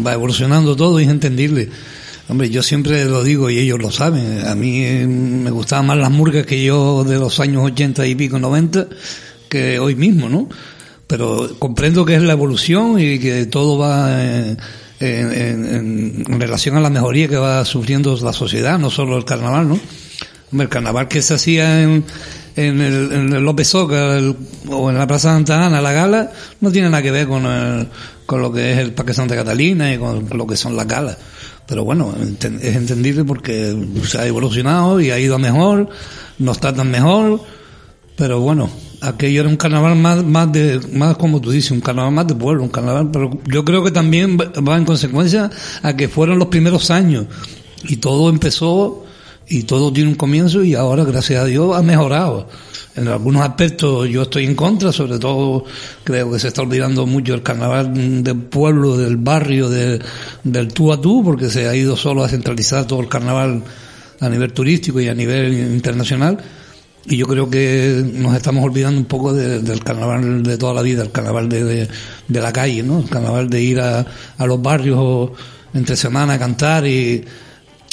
va evolucionando todo y es entendible. Hombre, yo siempre lo digo y ellos lo saben. A mí eh, me gustaban más las murgas que yo de los años 80 y pico 90 que hoy mismo, ¿no? Pero comprendo que es la evolución y que todo va en- en- en relación a la mejoría que va sufriendo la sociedad, no solo el carnaval, ¿no? El carnaval que se hacía en, en el, en el López Oca el- o en la Plaza Santa Ana, la gala, no tiene nada que ver con, el- con lo que es el Parque Santa Catalina y con lo que son las galas. Pero bueno, es entendible porque se ha evolucionado y ha ido mejor, nos tratan mejor, pero bueno, aquello era un carnaval más, más de, más como tú dices, un carnaval más de pueblo, un carnaval, pero yo creo que también va en consecuencia a que fueron los primeros años y todo empezó y todo tiene un comienzo y ahora, gracias a Dios, ha mejorado. En algunos aspectos yo estoy en contra, sobre todo creo que se está olvidando mucho el carnaval del pueblo, del barrio, de- del tú a tú, porque se ha ido solo a centralizar todo el carnaval a nivel turístico y a nivel internacional. Y yo creo que nos estamos olvidando un poco de- del carnaval de toda la vida, el carnaval de, de, de la calle, ¿no? El carnaval de ir a, a los barrios entre semana a cantar y,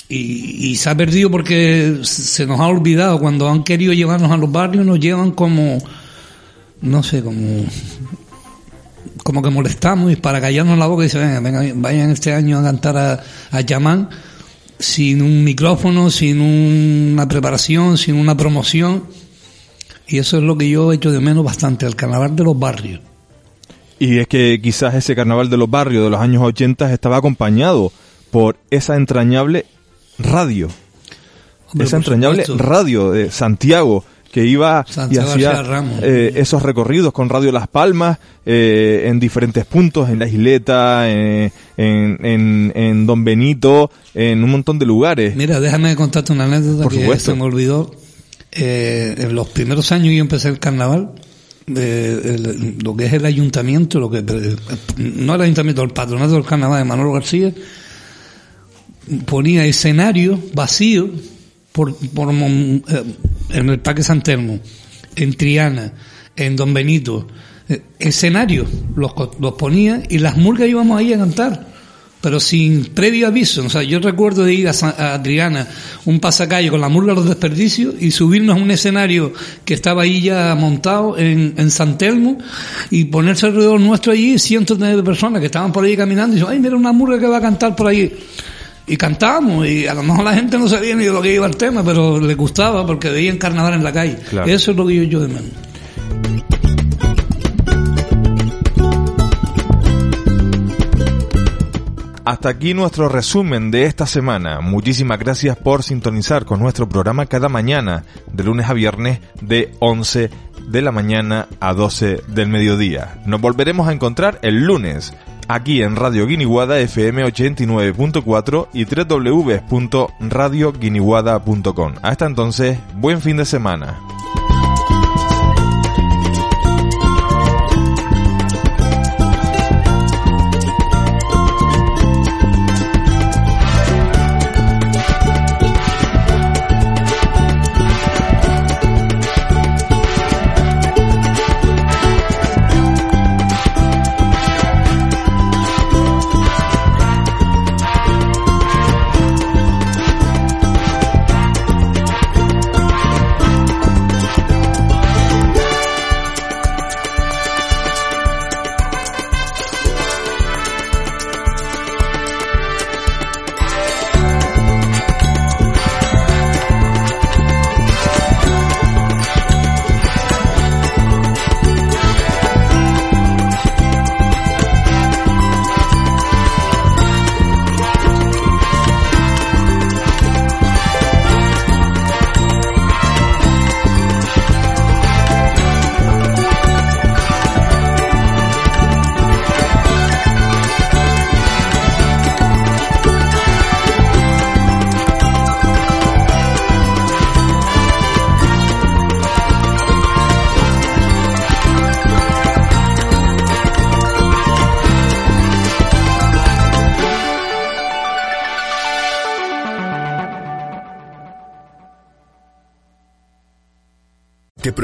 y, y se ha perdido porque se nos ha olvidado. Cuando han querido llevarnos a los barrios, nos llevan como, no sé, como, como que molestamos y para callarnos la boca y dicen, venga, venga, vayan este año a cantar a, a Yamán sin un micrófono, sin una preparación, sin una promoción. Y eso es lo que yo he hecho de menos bastante, el carnaval de los barrios. Y es que quizás ese carnaval de los barrios de los años 80 estaba acompañado por esa entrañable radio. Hombre, esa entrañable radio de Santiago que iba Santiago y hacía eh, esos recorridos con Radio Las Palmas eh, en diferentes puntos, en la isleta, eh, en, en, en Don Benito, en un montón de lugares. Mira, déjame contarte una anécdota Por que supuesto. se me olvidó. Eh, en los primeros años yo empecé el carnaval, eh, lo que es el ayuntamiento, lo que no el ayuntamiento, el patronato del carnaval de Manolo García, ponía escenario vacío por, por eh, en el Parque San Telmo, en Triana, en Don Benito, eh, escenario los, los ponía y las murgas íbamos ahí a cantar pero sin previo aviso. O sea, yo recuerdo de ir a, Adriana, un pasacalle con la murga de los desperdicios y subirnos a un escenario que estaba ahí ya montado en, en San Telmo y ponerse alrededor nuestro allí cientos de personas que estaban por ahí caminando y dicen, ay, mira una murga que va a cantar por ahí. Y cantábamos y a lo mejor la gente no sabía ni de lo que iba el tema, pero le gustaba porque veían carnaval en la calle. Eso es lo que yo, yo de menos. Hasta aquí nuestro resumen de esta semana. Muchísimas gracias por sintonizar con nuestro programa cada mañana, de lunes a viernes, de 11 de la mañana a 12 del mediodía. Nos volveremos a encontrar el lunes, aquí en Radio Guiniguada FM 89.4 y www.radioguiniguada.com. Hasta entonces, buen fin de semana.